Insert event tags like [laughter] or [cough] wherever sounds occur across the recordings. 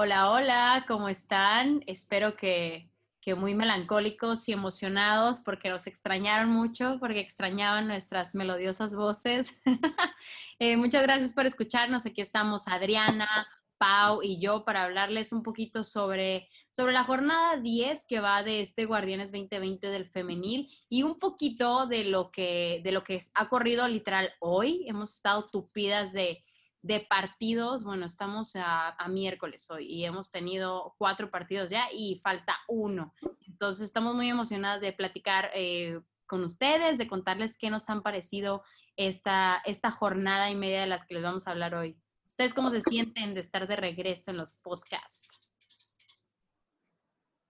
Hola, hola, ¿cómo están? Espero que, muy melancólicos y emocionados porque nos extrañaron mucho, porque extrañaban nuestras melodiosas voces. [laughs] eh, muchas gracias por escucharnos. Aquí estamos Adriana, Pau y yo para hablarles un poquito sobre, sobre la jornada 10 que va de este Guardianes 2020 del femenil y un poquito de lo que, de lo que ha corrido literal hoy. Hemos estado tupidas de de partidos, bueno, estamos a, miércoles hoy y hemos tenido cuatro partidos ya y falta uno. Entonces estamos muy emocionadas de platicar eh, con ustedes, de contarles qué nos han parecido esta, esta jornada y media de las que les vamos a hablar hoy. ¿Ustedes cómo se sienten de estar de regreso en los podcasts?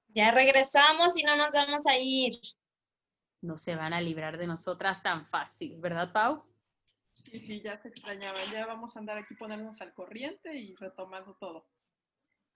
Ya regresamos y no nos vamos a ir. No se van a librar de nosotras tan fácil, ¿verdad, Pau? Sí, sí, ya se extrañaba. Ya vamos a andar aquí ponernos al corriente y retomando todo.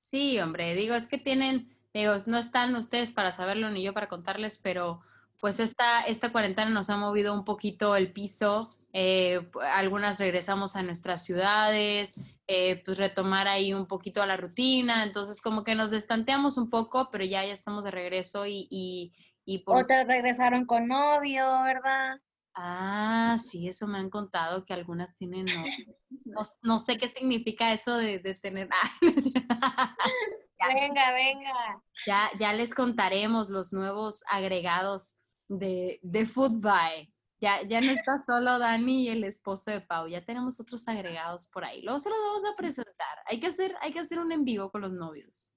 Sí, hombre, digo, es que tienen, digo, no están ustedes para saberlo ni yo para contarles, pero pues esta, esta cuarentena nos ha movido un poquito el piso. Eh, algunas regresamos a nuestras ciudades, eh, pues retomar ahí un poquito a la rutina, entonces como que nos destanteamos un poco, pero ya, ya estamos de regreso y... y, y pues Otras regresaron con novio, ¿verdad? Ah, sí, eso me han contado que algunas tienen No, [laughs] sé qué significa eso de, tener. [laughs] venga, venga. Ya, ya les contaremos los nuevos agregados de, de Foodbuy. Ya, ya no está solo Dani y el esposo de Pau, ya tenemos otros agregados por ahí. Luego se los vamos a presentar. Hay que hacer, hay que hacer un en vivo con los novios.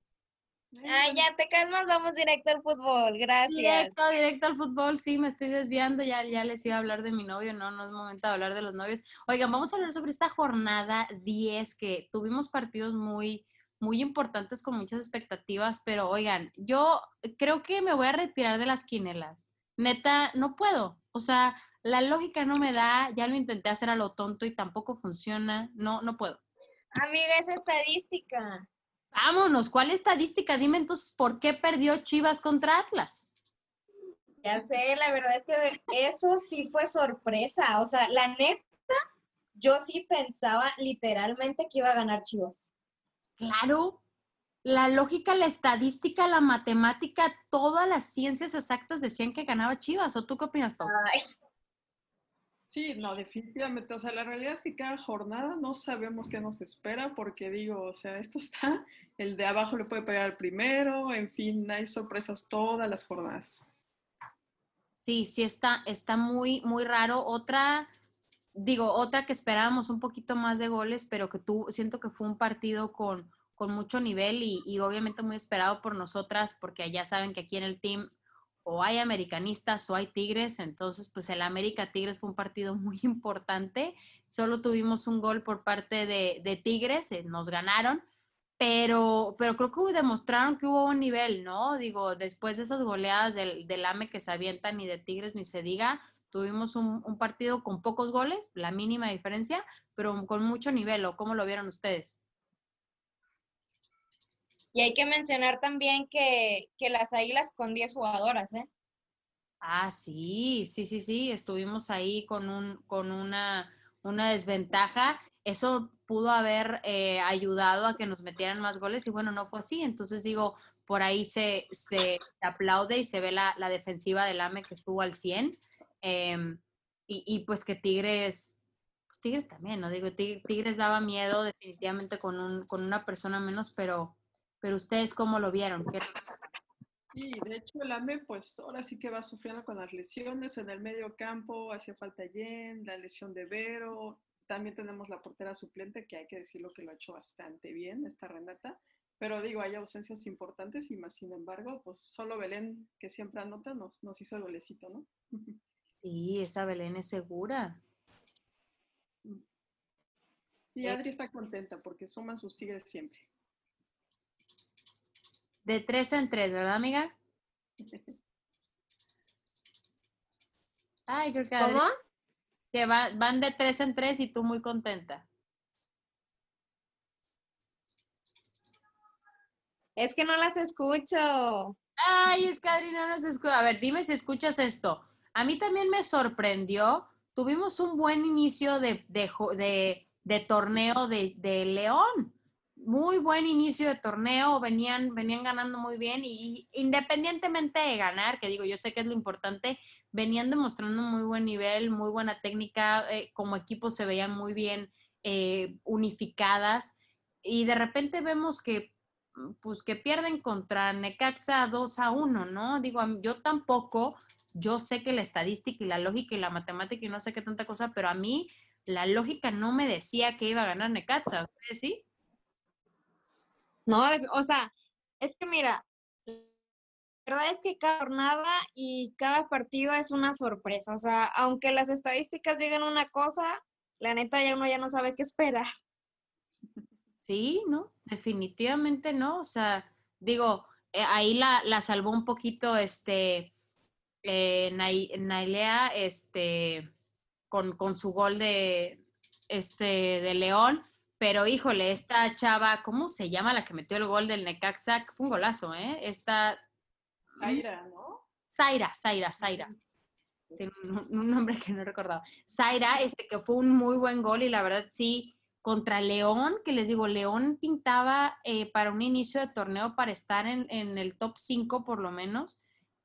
Ay, ya te calmas, vamos directo al fútbol, gracias. Directo, directo al fútbol, sí, me estoy desviando, ya, ya les iba a hablar de mi novio, no, no es momento de hablar de los novios. Oigan, vamos a hablar sobre esta jornada 10 que tuvimos partidos muy, muy importantes con muchas expectativas, pero oigan, yo creo que me voy a retirar de las quinelas. Neta, no puedo. O sea, la lógica no me da, ya lo intenté hacer a lo tonto y tampoco funciona, no, no puedo. Amiga, es estadística. Vámonos, ¿cuál estadística? Dime entonces, ¿por qué perdió Chivas contra Atlas? Ya sé, la verdad es que eso sí fue sorpresa. O sea, la neta, yo sí pensaba literalmente que iba a ganar Chivas. Claro, la lógica, la estadística, la matemática, todas las ciencias exactas decían que ganaba Chivas. ¿O tú qué opinas, Pau? Ay, Sí, no, definitivamente. O sea, la realidad es que cada jornada no sabemos qué nos espera porque digo, o sea, esto está, el de abajo le puede pegar primero, en fin, hay sorpresas todas las jornadas. Sí, sí, está, está muy, muy raro. Otra, digo, otra que esperábamos un poquito más de goles, pero que tú, siento que fue un partido con, con mucho nivel y, y obviamente muy esperado por nosotras, porque ya saben que aquí en el team o hay americanistas o hay tigres, entonces pues el América Tigres fue un partido muy [laughs] importante, solo tuvimos un gol por parte de, Tigres, eh, nos ganaron, pero, pero creo que demostraron que hubo un nivel, ¿no? Digo, después de esas goleadas del, del AME que se avientan ni de Tigres ni se diga, tuvimos un, un, partido con pocos goles, la mínima diferencia, pero con mucho nivel, ¿o cómo lo vieron ustedes? Y hay que mencionar también que, las Águilas con 10 jugadoras, ¿eh? Ah, sí, sí, sí, sí, estuvimos ahí con, un, con una, una desventaja. Eso pudo haber eh, ayudado a que nos metieran más goles y bueno, no fue así. Entonces digo, por ahí se, se aplaude y se ve la, defensiva del AME que estuvo al 100. Em, y, y, pues que Tigres, pues Tigres también, ¿no? Digo, Tigres daba miedo definitivamente con, un, con una persona menos, pero pero ustedes cómo lo vieron? Sí, de hecho el AME pues ahora sí que va sufriendo con las lesiones en el medio campo, hacía falta Jen, la lesión de Vero, también tenemos la portera suplente que hay que decirlo que lo ha hecho bastante bien, esta Renata, pero digo, hay ausencias importantes y más sin embargo, pues solo Belén, que siempre anota, nos, nos hizo el golecito, ¿no? [laughs] Sí, esa Belén es segura. Sí, Adri está contenta porque suman sus tigres siempre. De tres en tres, ¿verdad, amiga? Ay, creo que Adri- ¿Cómo? que va- van de tres en tres y tú muy contenta. Es que no las escucho. Ay, es que Adri no nos escucha. A ver, dime si escuchas esto. A mí también me sorprendió. Tuvimos un buen inicio de, de, de- de torneo de, de León. Muy buen inicio de torneo. Venían, venían ganando muy bien y independientemente de ganar, que digo, yo sé que es lo importante, venían demostrando muy buen nivel, muy buena técnica. eh, como equipo se veían muy bien eh, unificadas. Y de repente vemos que pues que pierden contra Necaxa 2 a 1, ¿no? Digo, yo tampoco, yo sé que la estadística y la lógica y la matemática y no sé qué tanta cosa, pero a mí la lógica no me decía que iba a ganar Necaxa, ¿ustedes sí? No, o sea, es que mira, la verdad es que cada jornada y cada partido es una sorpresa. O sea, aunque las estadísticas digan una cosa, la neta ya uno ya no sabe qué esperar. Sí, ¿no? Definitivamente no. O sea, digo, eh, ahí la, la salvó un poquito este eh, Nailea, este, con, con su gol de este de León. Pero híjole, esta chava, ¿cómo se llama la que metió el gol del Necaxa? Fue un golazo, ¿eh? Esta Zaira, ¿no? Zaira, Zaira, Zaira. Tiene un, un nombre que no recordaba. Zaira, este que fue un muy buen gol y la verdad sí, contra León, que les digo, León pintaba eh, para un inicio de torneo para estar en, en el top 5 por lo menos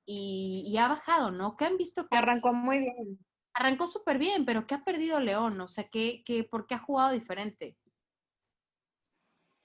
y, y ha bajado, ¿no? ¿Qué han visto? que Arrancó muy bien. arrancó súper bien, pero ¿qué ha perdido León? O sea, ¿qué, qué, ¿por qué ha jugado diferente?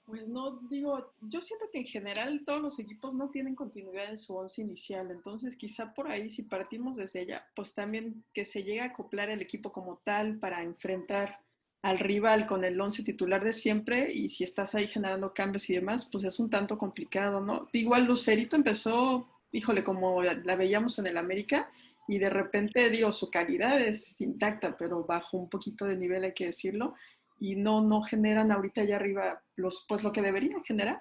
Pues no, digo, yo siento que en general todos los equipos no tienen continuidad en su once inicial, entonces quizá por ahí si partimos desde ella, pues también que se llegue a acoplar el equipo como tal para enfrentar al rival con el once titular de siempre y si estás ahí generando cambios y demás, pues es un tanto complicado, ¿no? Igual Lucerito empezó, híjole, como la, veíamos en el América y de repente, digo, su calidad es intacta, pero bajó un poquito de nivel, hay que decirlo, y no, no generan ahorita allá arriba los, pues lo que deberían generar.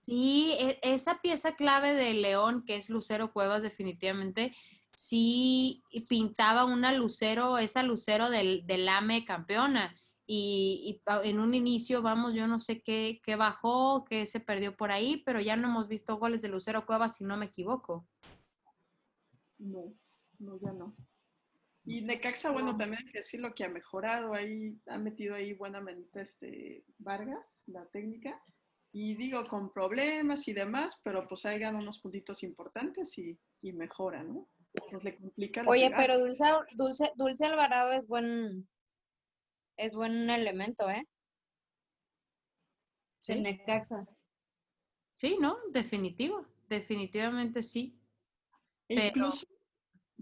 Sí, e- esa pieza clave de León, que es Lucero Cuevas definitivamente, sí pintaba una Lucero, esa Lucero del, del AME campeona. Y, y en un inicio, vamos, yo no sé qué, qué bajó, qué se perdió por ahí, pero ya no hemos visto goles de Lucero Cuevas, si no me equivoco. No, no, ya no. Y Necaxa, bueno, también hay que decirlo que ha mejorado ahí, ha metido ahí buena manita este Vargas, la técnica, y digo, con problemas y demás, pero pues ahí gana unos puntitos importantes y, y mejora, ¿no? Pues le complica lo Oye, que pero. Dulce, Dulce, Dulce Alvarado es buen, es buen elemento, ¿eh? Sí, En Necaxa. sí, ¿no? Definitivo, definitivamente sí. E pero- incluso,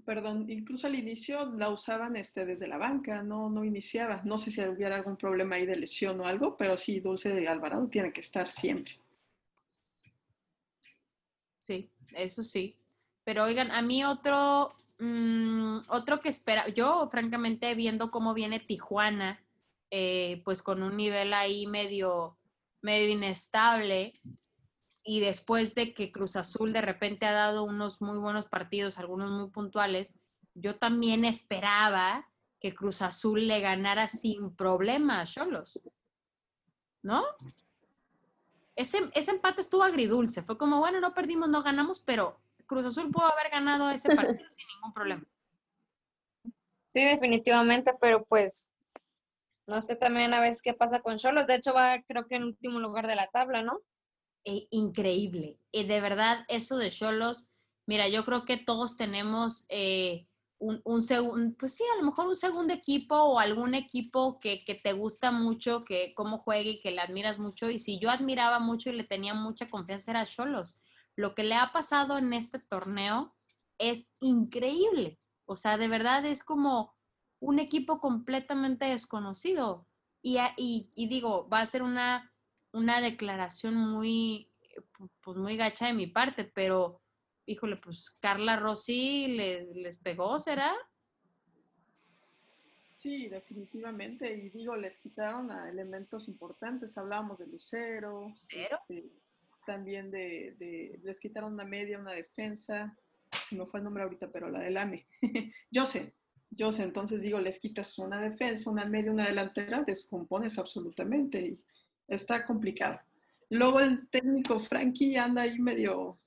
perdón, incluso al inicio la usaban este, desde la banca, no, no iniciaba. No sé si hubiera algún problema ahí de lesión o algo, pero sí, Dulce Alvarado tiene que estar siempre. Sí, eso sí. Pero oigan, a mí otro, mm, otro que espera, yo francamente viendo cómo viene Tijuana, eh, pues con un nivel ahí medio, medio inestable, y después de que Cruz Azul de repente ha dado unos muy buenos partidos, algunos muy puntuales, yo también esperaba que Cruz Azul le ganara sin problema a Cholos, ¿no? Ese, ese empate estuvo agridulce, fue como, bueno, no perdimos, no ganamos, pero Cruz Azul pudo haber ganado ese partido sin ningún problema. Sí, definitivamente, pero pues no sé también a veces qué pasa con Cholos. De hecho, va creo que en último lugar de la tabla, ¿no? Eh, increíble. Y de verdad, eso de Cholos, mira, yo creo que todos tenemos eh, un, un segundo, pues sí, a lo mejor un segundo equipo o algún equipo que, que te gusta mucho, que cómo juegue y que le admiras mucho. Y si yo admiraba mucho y le tenía mucha confianza era Cholos. Lo que le ha pasado en este torneo es increíble. O sea, de verdad es como un equipo completamente desconocido. Y, y- y digo, va a ser una una declaración muy, eh, pu- pues muy gacha de mi parte, pero híjole, pues Carla Rossi le- les pegó, ¿será? Sí, definitivamente. Y digo, les quitaron a elementos importantes. Hablábamos de Lucero. ¿Lucero? este, también de, de, les quitaron una media, una defensa, se me fue el nombre ahorita, pero la del AME. [laughs] yo sé, yo sé, entonces digo, les quitas una defensa, una media, una delantera, descompones absolutamente y está complicado. Luego el técnico Frankie anda ahí medio,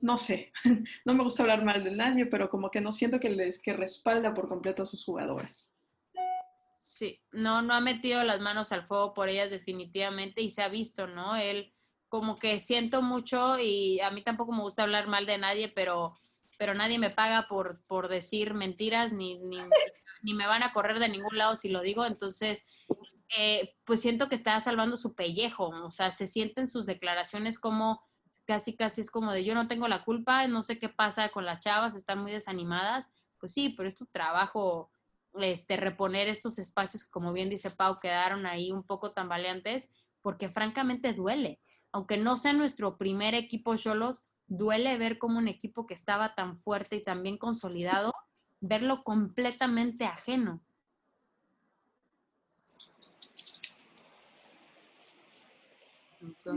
no sé, [laughs] no me gusta hablar mal de nadie, pero como que no siento que les que respalda por completo a sus jugadoras. Sí, no, no ha metido las manos al fuego por ellas definitivamente y se ha visto, ¿no? Él como que siento mucho y a mí tampoco me gusta hablar mal de nadie, pero, pero nadie me paga por, por decir mentiras ni, ni, [laughs] ni me van a correr de ningún lado si lo digo. Entonces, eh, pues siento que está salvando su pellejo, o sea, se sienten sus declaraciones como casi, casi es como de yo no tengo la culpa, no sé qué pasa con las chavas, están muy desanimadas. Pues sí, pero es tu trabajo este, reponer estos espacios que, como bien dice Pau, quedaron ahí un poco tambaleantes, porque francamente duele aunque no sea nuestro primer equipo Cholos, duele ver como un equipo que estaba tan fuerte y tan bien consolidado, verlo completamente ajeno.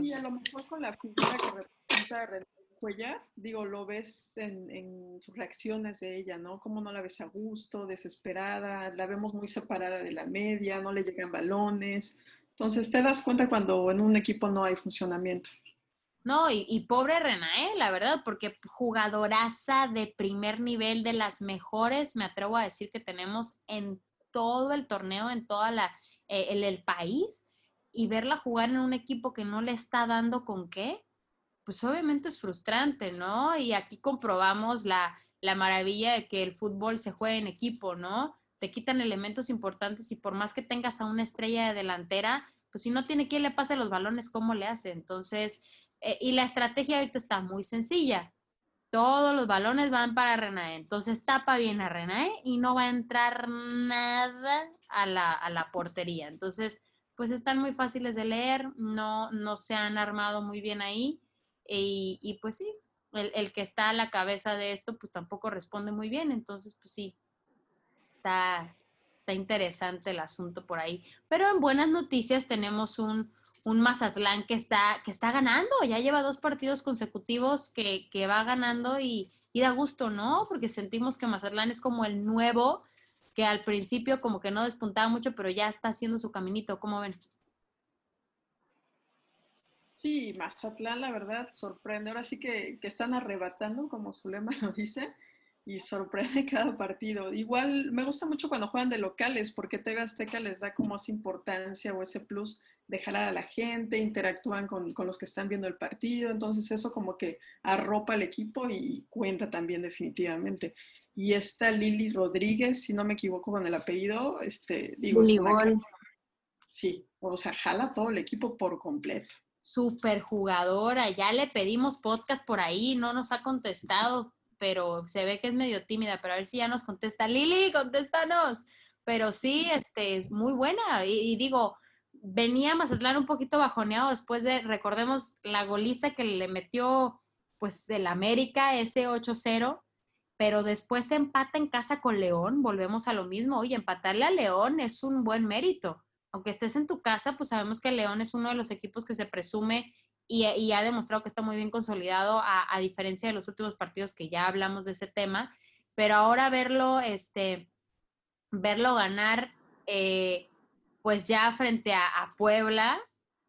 Y a lo mejor con la figura que representa René Cuellar, digo, lo ves en, en, sus reacciones de ella, ¿no? Como no la ves a gusto, desesperada, la vemos muy separada de la media, no le llegan balones, entonces te das cuenta cuando en un equipo no hay funcionamiento. No, y, pobre Renae, la verdad, porque jugadoraza de primer nivel, de las mejores, me atrevo a decir que tenemos en todo el torneo, en toda la eh, el, país, y verla jugar en un equipo que no le está dando con qué, pues obviamente es frustrante, ¿no? Y aquí comprobamos la, la maravilla de que el fútbol se juega en equipo, ¿no? te quitan elementos importantes y por más que tengas a una estrella de delantera, pues si no tiene quien le pase los balones, ¿cómo le hace? Entonces, eh, y la estrategia ahorita está muy sencilla. Todos los balones van para Renae. Entonces tapa bien a Renae y no va a entrar nada a la, a la portería. Entonces, pues están muy fáciles de leer, no, no se han armado muy bien ahí. Y, y pues sí, el, el, que está a la cabeza de esto, pues tampoco responde muy bien. Entonces, pues sí, está, está interesante el asunto por ahí. Pero en buenas noticias tenemos un, un Mazatlán que está, que está ganando, ya lleva dos partidos consecutivos que, que va ganando y, y, da gusto, ¿no? Porque sentimos que Mazatlán es como el nuevo, que al principio como que no despuntaba mucho, pero ya está haciendo su caminito, ¿cómo ven? Sí, Mazatlán, la verdad, sorprende. Ahora sí que, que están arrebatando, como su lema lo dice y sorprende [laughs] cada partido. Igual me gusta mucho cuando juegan de locales porque TV Azteca les da como esa importancia o ese plus de jalar a la gente, interactúan con, con, los que están viendo el partido, entonces eso como que arropa al equipo y cuenta también definitivamente. Y esta Lili Rodríguez, si no me equivoco con el apellido, este, digo, sí, o sea, jala todo el equipo por completo. Super jugadora, ya le pedimos podcast por ahí, no nos ha contestado, pero se ve que es medio tímida, pero a ver si ya nos contesta. Lili, contéstanos. Pero sí, este, es muy buena. Y, digo, venía Mazatlán un poquito bajoneado después de, recordemos, la goliza que le metió, pues, el América, ese 8-0, pero después se empata en casa con León, volvemos a lo mismo. Oye, empatarle a León es un buen mérito. Aunque estés en tu casa, pues sabemos que León es uno de los equipos que se presume y, ha demostrado que está muy bien consolidado a, diferencia de los últimos partidos que ya hablamos de ese tema, pero ahora verlo, este, verlo ganar, eh, pues ya frente a, Puebla,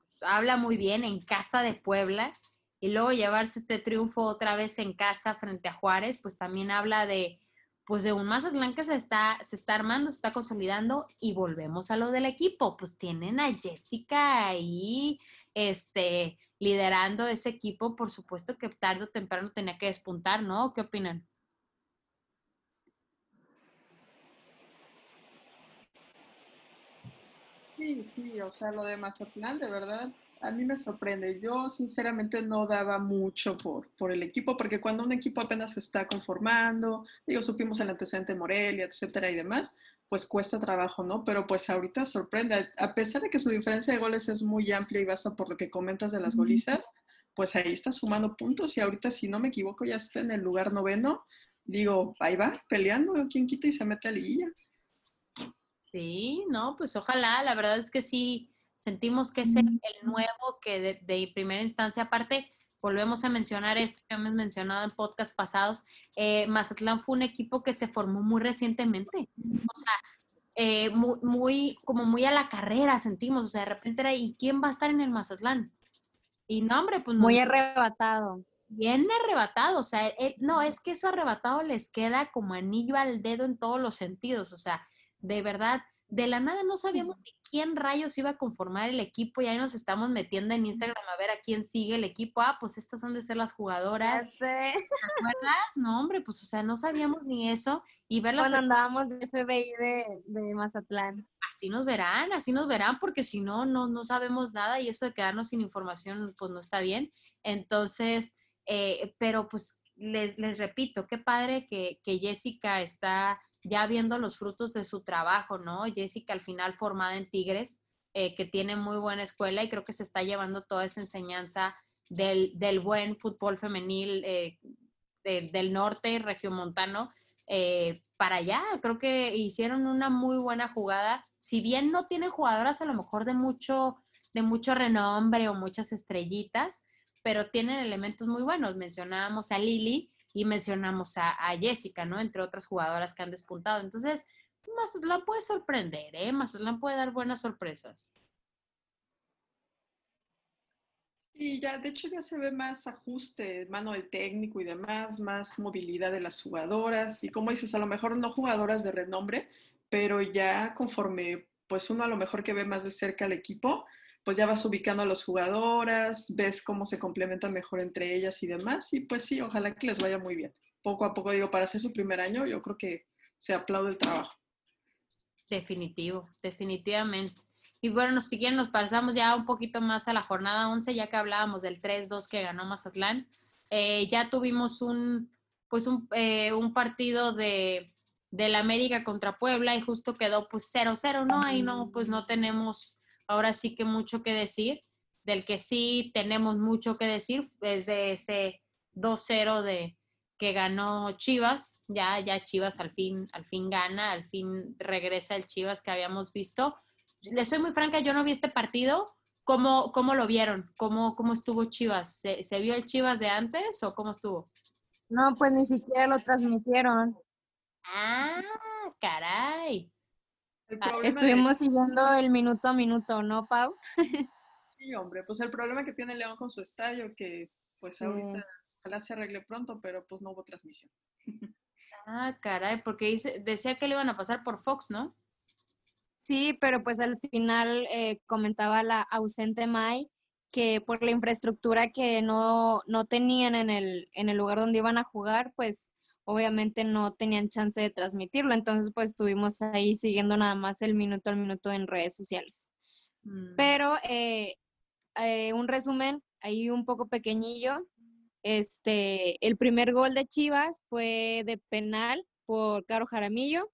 pues, habla muy bien en casa de Puebla, y luego llevarse este triunfo otra vez en casa frente a Juárez, pues también habla de, pues de un Mazatlán que se está, se está armando, se está consolidando y volvemos a lo del equipo, pues tienen a Jessica ahí, este, liderando ese equipo, por supuesto que tarde o temprano tenía que despuntar, ¿no? ¿Qué opinan? Sí, sí, o sea, lo de Mazatlán, de verdad, a mí me sorprende. Yo sinceramente no daba mucho por, por el equipo, porque cuando un equipo apenas se está conformando, digo, supimos el antecedente Morelia, etcétera y demás, pues cuesta trabajo, ¿no? Pero pues ahorita sorprende, a pesar de que su diferencia de goles es muy amplia y basta por lo que comentas de las golizas, pues ahí está sumando puntos y ahorita, si no me equivoco, ya está en el lugar noveno. Digo, ahí va, peleando, quien quita y se mete a liguilla. Sí, no, pues ojalá, la verdad es que sí, sentimos que es el, nuevo que de, de primera instancia, aparte, volvemos a mencionar esto que hemos mencionado en podcast pasados, eh, Mazatlán fue un equipo que se formó muy recientemente. O sea, eh, muy, muy, como muy a la carrera sentimos, o sea, de repente era, ¿y quién va a estar en el Mazatlán? Y no, hombre, pues... Muy no, arrebatado. bien arrebatado, o sea, eh, no, es que eso arrebatado les queda como anillo al dedo en todos los sentidos, o sea, de verdad, de la nada no sabíamos ni quién rayos iba a conformar el equipo y ahí nos estamos metiendo en Instagram a ver a quién sigue el equipo, ah, pues estas han de ser las Ya jugadoras, sé. ¿te acuerdas? No, hombre, pues o sea, no sabíamos ni eso y verlas Cuando andábamos de FBI de, de Mazatlán. así nos verán, así nos verán, porque si no, no, no sabemos nada y eso de quedarnos sin información, pues no está bien. Entonces, eh, pero pues les, les repito, qué padre que, que Jessica está ya viendo los frutos de su trabajo, ¿no? Jessica al final formada en Tigres, eh, que tiene muy buena escuela y creo que se está llevando toda esa enseñanza del, del buen fútbol femenil eh, de- del norte regiomontano eh, para allá. Creo que hicieron una muy buena jugada. Si bien no tienen jugadoras a lo mejor de mucho, de mucho renombre o muchas estrellitas, pero tienen elementos muy buenos. Mencionábamos a Lili y mencionamos a, a Jessica, ¿no? Entre otras jugadoras que han despuntado. Entonces, Mazatlán puede sorprender, ¿eh? Mazatlán puede dar buenas sorpresas. Y ya, de hecho, ya se ve más ajuste, mano del técnico y demás, más movilidad de las jugadoras. Y como dices, a lo mejor no jugadoras de renombre, pero ya conforme, pues uno a lo mejor que ve más de cerca al equipo, pues ya vas ubicando a las jugadoras, ves cómo se complementan mejor entre ellas y demás. Y pues sí, ojalá que les vaya muy bien. Poco a poco, digo, para hacer su primer año, yo creo que se aplaude el trabajo. Definitivo, definitivamente. Y bueno, si quieren, nos pasamos ya un poquito más a la jornada 11, ya que hablábamos del 3-2 que ganó Mazatlán. Eh, ya tuvimos un, pues un, eh, un partido de del América contra Puebla y justo quedó pues 0-0, ¿no? Ahí no, pues no tenemos ahora sí que mucho que decir. Del que sí tenemos mucho que decir es de ese 2-0 de que ganó Chivas. Ya, ya Chivas al fin, al fin gana, al fin regresa el Chivas que habíamos visto. Les soy muy franca, yo no vi este partido. ¿Cómo, cómo lo vieron? ¿Cómo, ¿Cómo estuvo Chivas? ¿Se, ¿Se vio el Chivas de antes o cómo estuvo? No, pues ni siquiera lo transmitieron. Ah, caray. Ah, de- Estuvimos siguiendo el minuto a minuto, ¿no, Pau? [laughs] Sí, hombre, pues el problema que tiene León con su estadio, que pues Sí. ahorita ojalá se arregle pronto, pero pues no hubo transmisión. [laughs] Ah, caray, porque dice, decía que le iban a pasar por Fox, ¿no? Sí, pero pues al final eh, comentaba la ausente Mai que por la infraestructura que no, no tenían en el, en el lugar donde iban a jugar, pues obviamente no tenían chance de transmitirlo. Entonces, pues estuvimos ahí siguiendo nada más el minuto al minuto en redes sociales. Mm, Pero eh, eh, un resumen ahí un poco pequeñillo. Este, el primer gol de Chivas fue de penal por Caro Jaramillo.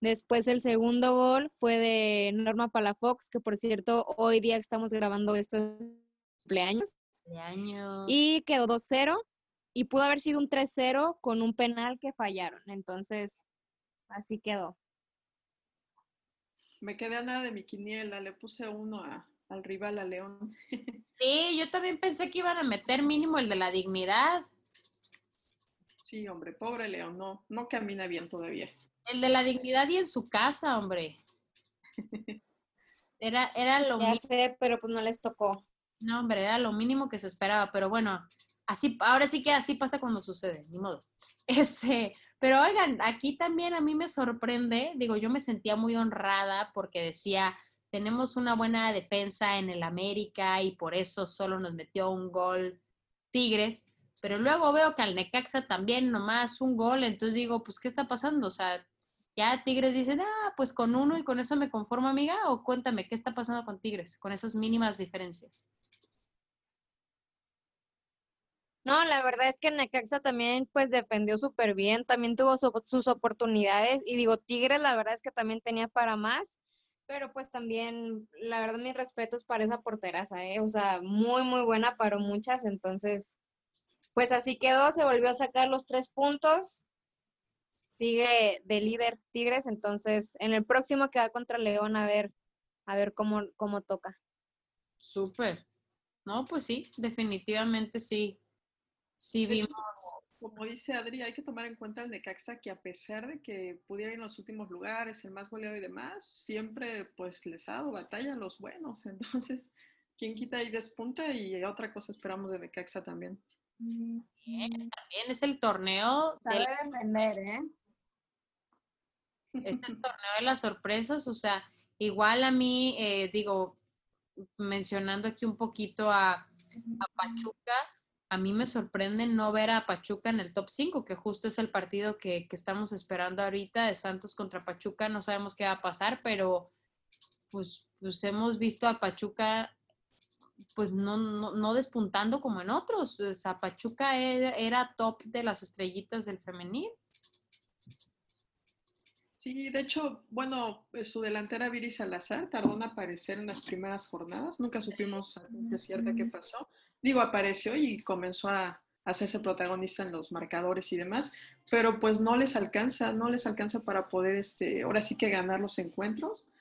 Después el segundo gol fue de Norma Palafox, que por cierto, hoy día estamos grabando estos cumpleaños. Y quedó 2-0 y pudo haber sido un 3-0 con un penal que fallaron. Entonces, así quedó. Me quedé a nada de mi quiniela, le puse uno a- al rival, a León. [laughs] Sí, yo también pensé que iban a meter mínimo el de la dignidad. Sí, hombre, pobre León, no, no camina bien todavía. El de la dignidad y en su casa, hombre. [laughs] Era, era lo Ya sé, pero pues no les tocó. no, hombre, era lo mínimo que se esperaba, pero bueno, así, ahora sí que así pasa cuando sucede, ni modo. [laughs] Este, pero oigan, aquí también a mí me sorprende, digo, yo me sentía muy honrada porque decía, tenemos una buena defensa en el América y por eso solo nos metió un gol Tigres, pero luego veo que al Necaxa también nomás un gol, entonces digo, pues, ¿qué está pasando? O sea, ya Tigres dicen, ah, pues con uno y con eso me conformo, amiga, o cuéntame, ¿qué está pasando con Tigres, con esas mínimas diferencias? No, la verdad es que Necaxa también pues defendió súper bien, también tuvo su- sus oportunidades y digo, Tigres la verdad es que también tenía para más, pero pues también la verdad mis respetos para esa porteraza, ¿eh? O sea, muy muy buena para muchas, entonces pues así quedó, se volvió a sacar los tres puntos, sigue de líder Tigres, entonces en el próximo que va contra León a ver, a ver cómo, cómo toca. Súper. No, pues sí, definitivamente sí. Sí vimos. Como dice Adri, hay que tomar en cuenta el Necaxa que a pesar de que pudiera ir en los últimos lugares, el más goleado y demás, siempre pues les ha dado batalla a los buenos. [laughs] Entonces, quien quita y despunta y otra cosa esperamos de Necaxa también. Bien, también es el torneo de Sabe defender, ¿eh? es el torneo de las sorpresas, o sea, igual a mí, eh, digo, mencionando aquí un poquito a, a Pachuca, a mí me sorprende no ver a Pachuca en el top 5, que justo es el partido que, que estamos esperando ahorita de Santos contra Pachuca, no sabemos qué va a pasar, pero pues, pues hemos visto a Pachuca pues no, no, no despuntando como en otros, o sea, Pachuca era, era top de las estrellitas del femenil. Sí, de hecho, bueno, eh, su delantera Viri Salazar tardó en aparecer en las primeras jornadas. Nunca supimos a ciencia cierta qué pasó. Digo, apareció y comenzó a hacerse protagonista en los marcadores y demás, pero pues no les alcanza, no les alcanza para poder, este, ahora sí que ganar los encuentros.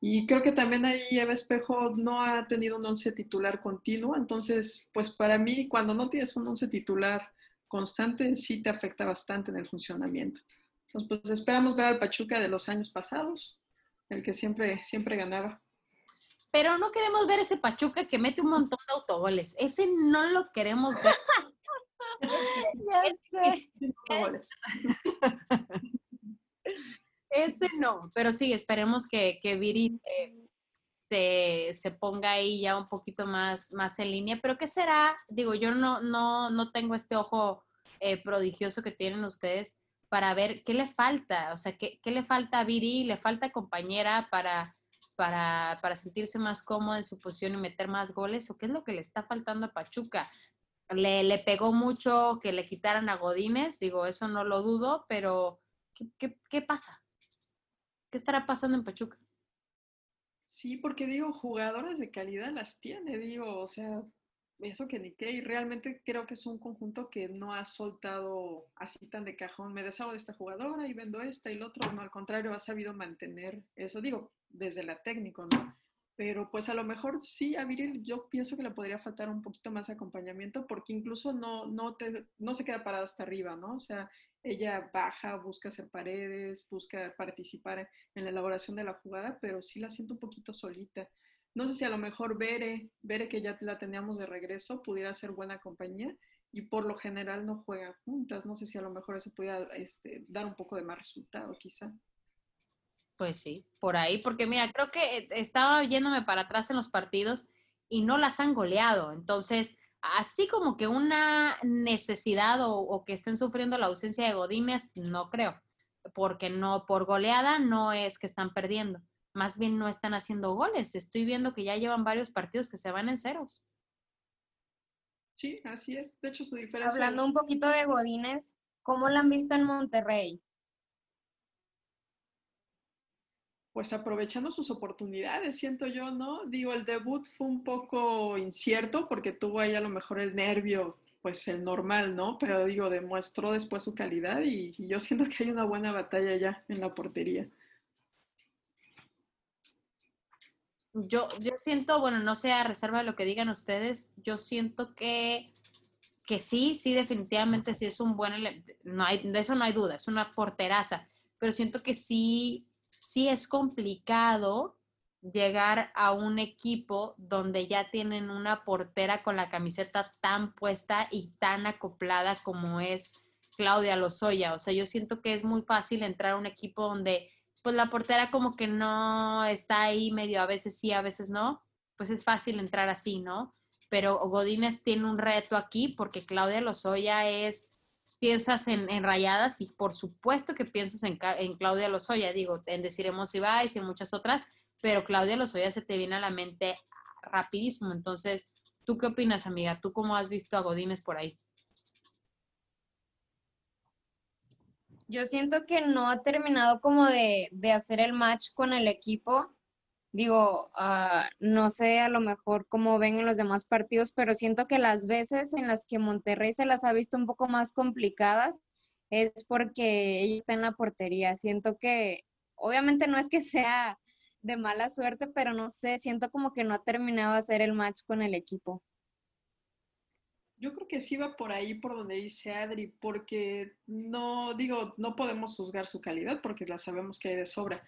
Y creo que también ahí Eva Espejo no ha tenido un once titular continuo, entonces, pues para mí, cuando no tienes un once titular constante, sí te afecta bastante en el funcionamiento. Entonces, pues esperamos ver al Pachuca de los años pasados, el que siempre, siempre ganaba. Pero no queremos ver ese Pachuca que mete un montón de autogoles. Ese no lo queremos ver. [laughs] Ya sé. Goles. [laughs] Ese no. Pero sí, esperemos que, que Viri se, se ponga ahí ya un poquito más, más en línea. Pero ¿qué será? Digo, yo no, no, no tengo este ojo eh, prodigioso que tienen ustedes para ver qué le falta. O sea, qué, qué le falta a Viri, le falta compañera para, para, para sentirse más cómodo en su posición y meter más goles, o qué es lo que le está faltando a Pachuca. Le, le pegó mucho que le quitaran a Godínez, digo, eso no lo dudo, pero ¿qué, qué, qué pasa? ¿Qué estará pasando en Pachuca? Sí, porque digo, jugadoras de calidad las tiene, digo, o sea, eso que ni qué, y realmente creo que es un conjunto que no ha soltado así tan de cajón, me deshago de esta jugadora y vendo esta y el otro, no, al contrario, ha sabido mantener eso, digo, desde la técnico, ¿no? Pero pues a lo mejor sí, a Viril yo pienso que le podría faltar un poquito más de acompañamiento porque incluso no, no, te, no se queda parada hasta arriba, ¿no? O sea, ella baja, busca hacer paredes, busca participar en la elaboración de la jugada, pero sí la siento un poquito solita. No sé si a lo mejor Bere, que ya la teníamos de regreso, pudiera ser buena compañía y por lo general no juegan juntas. No sé si a lo mejor eso pudiera este, dar un poco de más resultado, quizá. Pues sí, por ahí, porque mira, creo que eh, estaba yéndome para atrás en los partidos y no las han goleado. Entonces, así como que una necesidad o, o que estén sufriendo la ausencia de Godínez, no creo, porque no, por goleada no es que están perdiendo, más bien no están haciendo goles. Estoy viendo que ya llevan varios partidos que se van en ceros. Sí, así es. De hecho, su diferencia. Hablando un poquito de Godínez, ¿cómo la han visto en Monterrey? pues aprovechando sus oportunidades, siento yo, ¿no? Digo, el debut fue un poco incierto porque tuvo ahí a lo mejor el nervio, pues el normal, ¿no? Pero digo, demostró después su calidad y, y yo siento que hay una buena batalla ya en la portería. Yo, yo siento, bueno, no sé a reserva de lo que digan ustedes, yo siento que, que sí, sí, definitivamente sí es un buen, no hay, de eso no hay duda, es una porteraza, pero siento que sí, sí es complicado llegar a un equipo donde ya tienen una portera con la camiseta tan puesta y tan acoplada como es Claudia Lozoya. O sea, yo siento que es muy fácil entrar a un equipo donde pues la portera como que no está ahí medio, a veces sí, a veces no, pues es fácil entrar así, ¿no? Pero Godínez tiene un reto aquí porque Claudia Lozoya es, piensas en, en rayadas y por supuesto que piensas en, en Claudia Lozoya, digo, en Deciremos Ibáez y en muchas otras, pero Claudia Lozoya se te viene a la mente rapidísimo. Entonces, ¿tú qué opinas, amiga? ¿Tú cómo has visto a Godínez por ahí? Yo siento que no ha terminado como de, de hacer el match con el equipo. Digo, ah, no sé a lo mejor cómo ven en los demás partidos, pero siento que las veces en las que Monterrey se las ha visto un poco más complicadas es porque ella está en la portería. Siento que obviamente no es que sea de mala suerte, pero no sé, siento como que no ha terminado de hacer el match con el equipo. Yo creo que sí va por ahí, por donde dice Adri, porque no, digo, no podemos juzgar su calidad porque la sabemos que hay de sobra,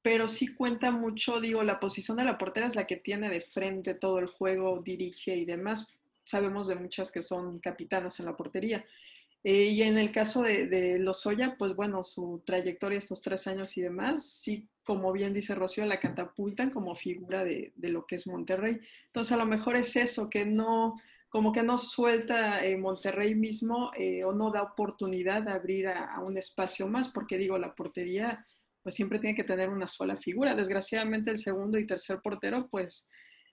pero sí cuenta mucho, digo, la posición de la portera es la que tiene de frente todo el juego, dirige y demás. Sabemos de muchas que son capitanas en la portería. Eh, y en el caso de, de Lozoya, pues bueno, su trayectoria estos tres años y demás, sí, como bien dice Rocío, la catapultan como figura de, de lo que es Monterrey. Entonces, a lo mejor es eso, que no, como que no suelta eh, Monterrey mismo eh, o no da oportunidad de abrir a, un espacio más, porque digo, la portería pues siempre tiene que tener una sola figura. Desgraciadamente el segundo y tercer portero, pues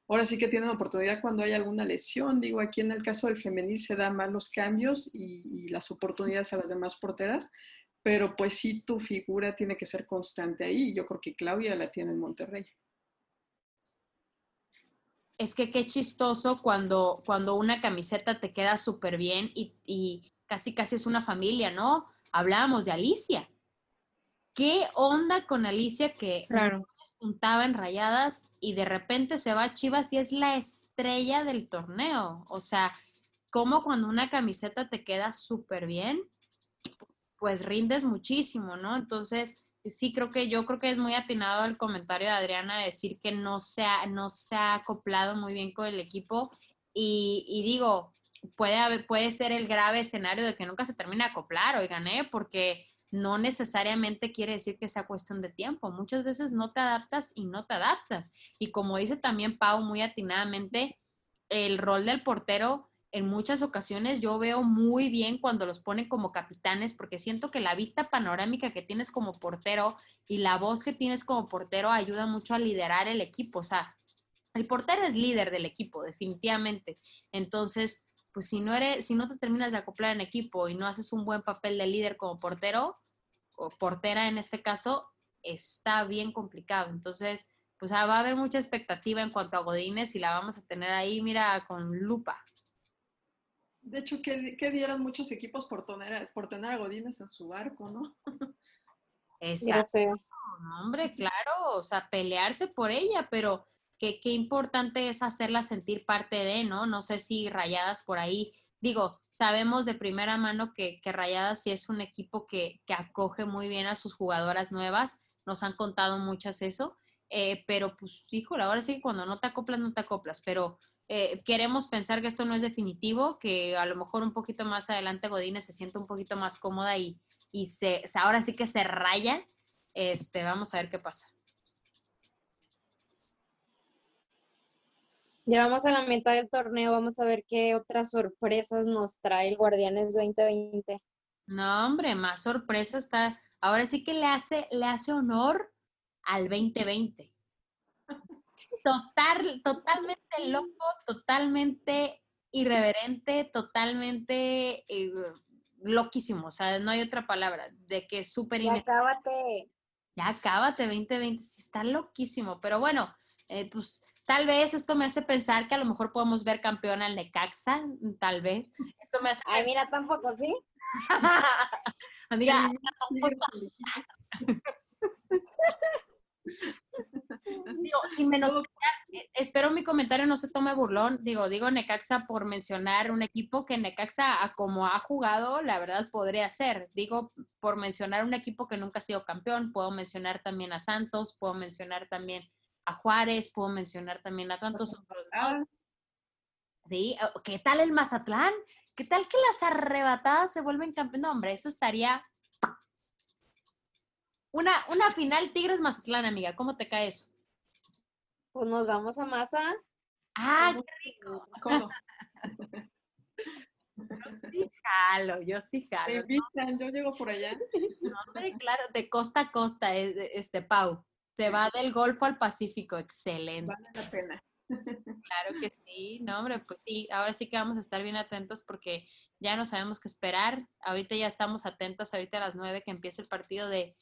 ahora sí que tienen oportunidad cuando hay alguna lesión. Digo, aquí en el caso del femenil se dan más los cambios y, y las oportunidades a las demás porteras, pero pues sí tu figura tiene que ser constante ahí. Yo creo que Claudia la tiene en Monterrey es que qué chistoso cuando, cuando una camiseta te queda súper bien y, y, casi casi es una familia, ¿no? Hablábamos de Alicia. ¿Qué onda con Alicia que claro. despuntaba en rayadas y de repente se va a Chivas y es la estrella del torneo? O sea, como cuando una camiseta te queda súper bien, pues rindes muchísimo, ¿no? Entonces, sí creo que yo creo que es muy atinado el comentario de Adriana de decir que no se ha, no se ha acoplado muy bien con el equipo y, digo, puede, puede ser el grave escenario de que nunca se termine de acoplar, oigan, ¿eh? porque no necesariamente quiere decir que sea cuestión de tiempo. Muchas veces no te adaptas y no te adaptas. Y como dice también Pau muy atinadamente, el rol del portero en muchas ocasiones yo veo muy bien cuando los ponen como capitanes porque siento que la vista panorámica que tienes como portero y la voz que tienes como portero ayuda mucho a liderar el equipo. O sea, el portero es líder del equipo, definitivamente. Entonces, pues si no eres, si no te terminas de acoplar en equipo y no haces un buen papel de líder como portero, o portera en este caso, está bien complicado. Entonces, pues va a haber mucha expectativa en cuanto a Godínez y la vamos a tener ahí, mira, con lupa. De hecho, ¿qué, qué dieron muchos equipos por tener, por tener a Godínez en su barco, no? Exacto. No, hombre, claro, o sea, pelearse por ella, pero qué, qué importante es hacerla sentir parte de, ¿no? No sé si Rayadas por ahí, digo, sabemos de primera mano que, que Rayadas sí es un equipo que, que, acoge muy bien a sus jugadoras nuevas, nos han contado muchas eso, eh, pero pues, híjole, ahora sí que cuando no te acoplas, no te acoplas, pero eh, queremos pensar que esto no es definitivo, que a lo mejor un poquito más adelante Godínez se siente un poquito más cómoda y, y se, ahora sí que se raya. Este, vamos a ver qué pasa. Ya vamos a la mitad del torneo, vamos a ver qué otras sorpresas nos trae el Guardianes 2020. No, hombre, más sorpresa está. Ahora sí que le hace, le hace honor al 2020 total, totalmente loco, totalmente irreverente, totalmente eh, loquísimo, o sea, no hay otra palabra, de que es súper Ya acábate. Ya acábate, 2020, sí está loquísimo, pero bueno, eh, pues tal vez esto me hace pensar que a lo mejor podemos ver campeón al Necaxa, tal vez. Esto me hace Ay, mira, tampoco, ¿sí? [laughs] Amiga, tampoco. [laughs] digo, sin menos, eh, espero mi comentario no se tome burlón, digo, digo Necaxa por mencionar un equipo que Necaxa, como ha jugado, la verdad podría ser, digo, por mencionar un equipo que nunca ha sido campeón, puedo mencionar también a Santos, puedo mencionar también a Juárez, puedo mencionar también a tantos otros. Sí, ¿qué tal el Mazatlán? ¿Qué tal que las arrebatadas se vuelven campeón? No, hombre, eso estaría una, una final Tigres Mazatlán, amiga. ¿Cómo te cae eso? Pues nos vamos a masa. ¡Ah, qué rico! ¿Cómo? Yo sí jalo, yo sí jalo. ¿Me invitan? ¿no? Yo llego por allá. No, hombre, claro, de costa a costa, este Pau. Se va del Golfo al Pacífico, excelente. Vale la pena. Claro que sí, no, hombre, pues sí, ahora sí que vamos a estar bien atentos porque ya no sabemos qué esperar. Ahorita ya estamos atentos, ahorita a las nueve que empieza el partido de,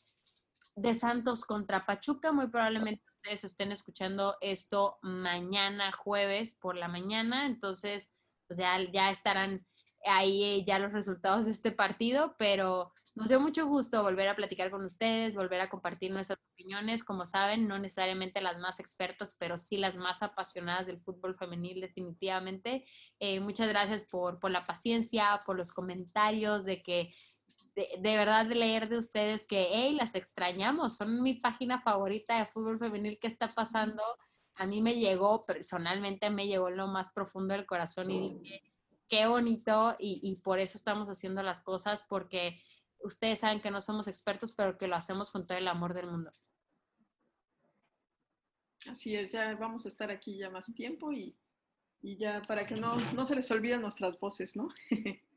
de Santos contra Pachuca. Muy probablemente ustedes estén escuchando esto mañana jueves por la mañana, entonces pues ya, ya estarán ahí ya los resultados de este partido, pero nos dio mucho gusto volver a platicar con ustedes, volver a compartir nuestras opiniones. Como saben, no necesariamente las más expertas, pero sí las más apasionadas del fútbol femenil, definitivamente. Eh, muchas gracias por, por, la paciencia, por los comentarios, de que de, de, verdad leer de ustedes que, hey, las extrañamos, son mi página favorita de fútbol femenil, ¿qué está pasando? A mí me llegó, personalmente me llegó en lo más profundo del corazón y dije, qué bonito y, y por eso estamos haciendo las cosas, porque ustedes saben que no somos expertos, pero que lo hacemos con todo el amor del mundo. Así es, ya vamos a estar aquí ya más tiempo y, y ya para que no, no se les olviden nuestras voces, ¿no? [laughs]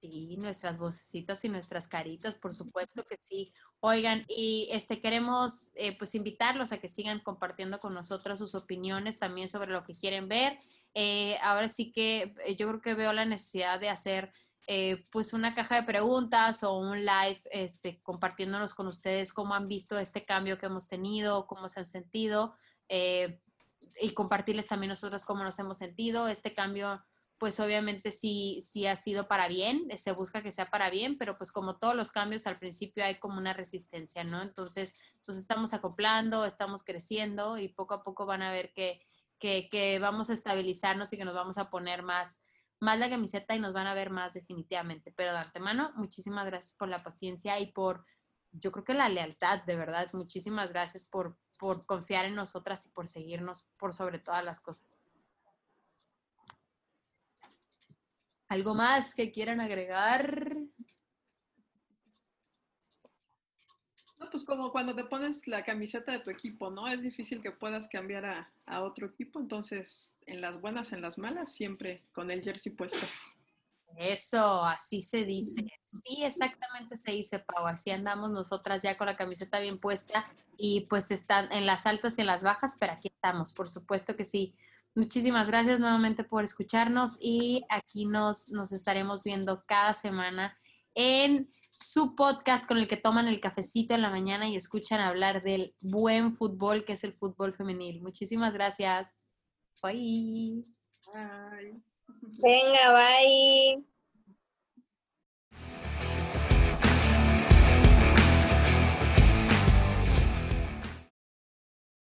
Sí, nuestras vocecitas y nuestras caritas, por supuesto que sí. Oigan, y este queremos eh, pues invitarlos a que sigan compartiendo con nosotros sus opiniones también sobre lo que quieren ver. Eh, ahora sí que eh, yo creo que veo la necesidad de hacer eh, pues una caja de preguntas o un live este, compartiéndonos con ustedes cómo han visto este cambio que hemos tenido, cómo se han sentido eh, y compartirles también nosotros cómo nos hemos sentido. Este cambio pues obviamente sí, sí ha sido para bien, se busca que sea para bien, pero pues como todos los cambios al principio hay como una resistencia, ¿no? Entonces, pues estamos acoplando, estamos creciendo y poco a poco van a ver que, que, que vamos a estabilizarnos y que nos vamos a poner más, más la camiseta y nos van a ver más definitivamente. Pero de antemano, muchísimas gracias por la paciencia y por, yo creo que la lealtad, de verdad. Muchísimas gracias por, por confiar en nosotras y por seguirnos por sobre todas las cosas. ¿Algo más que quieran agregar? No, pues como cuando te pones la camiseta de tu equipo, ¿no? Es difícil que puedas cambiar a, a, otro equipo, entonces en las buenas, en las malas, siempre con el jersey puesto. Eso, así se dice. Sí, exactamente se dice, Pau. Así andamos nosotras ya con la camiseta bien puesta y pues están en las altas y en las bajas, pero aquí estamos, por supuesto que sí. Muchísimas gracias nuevamente por escucharnos y aquí nos, nos estaremos viendo cada semana en su podcast con el que toman el cafecito en la mañana y escuchan hablar del buen fútbol que es el fútbol femenil. Muchísimas gracias. Bye. bye. Venga, bye.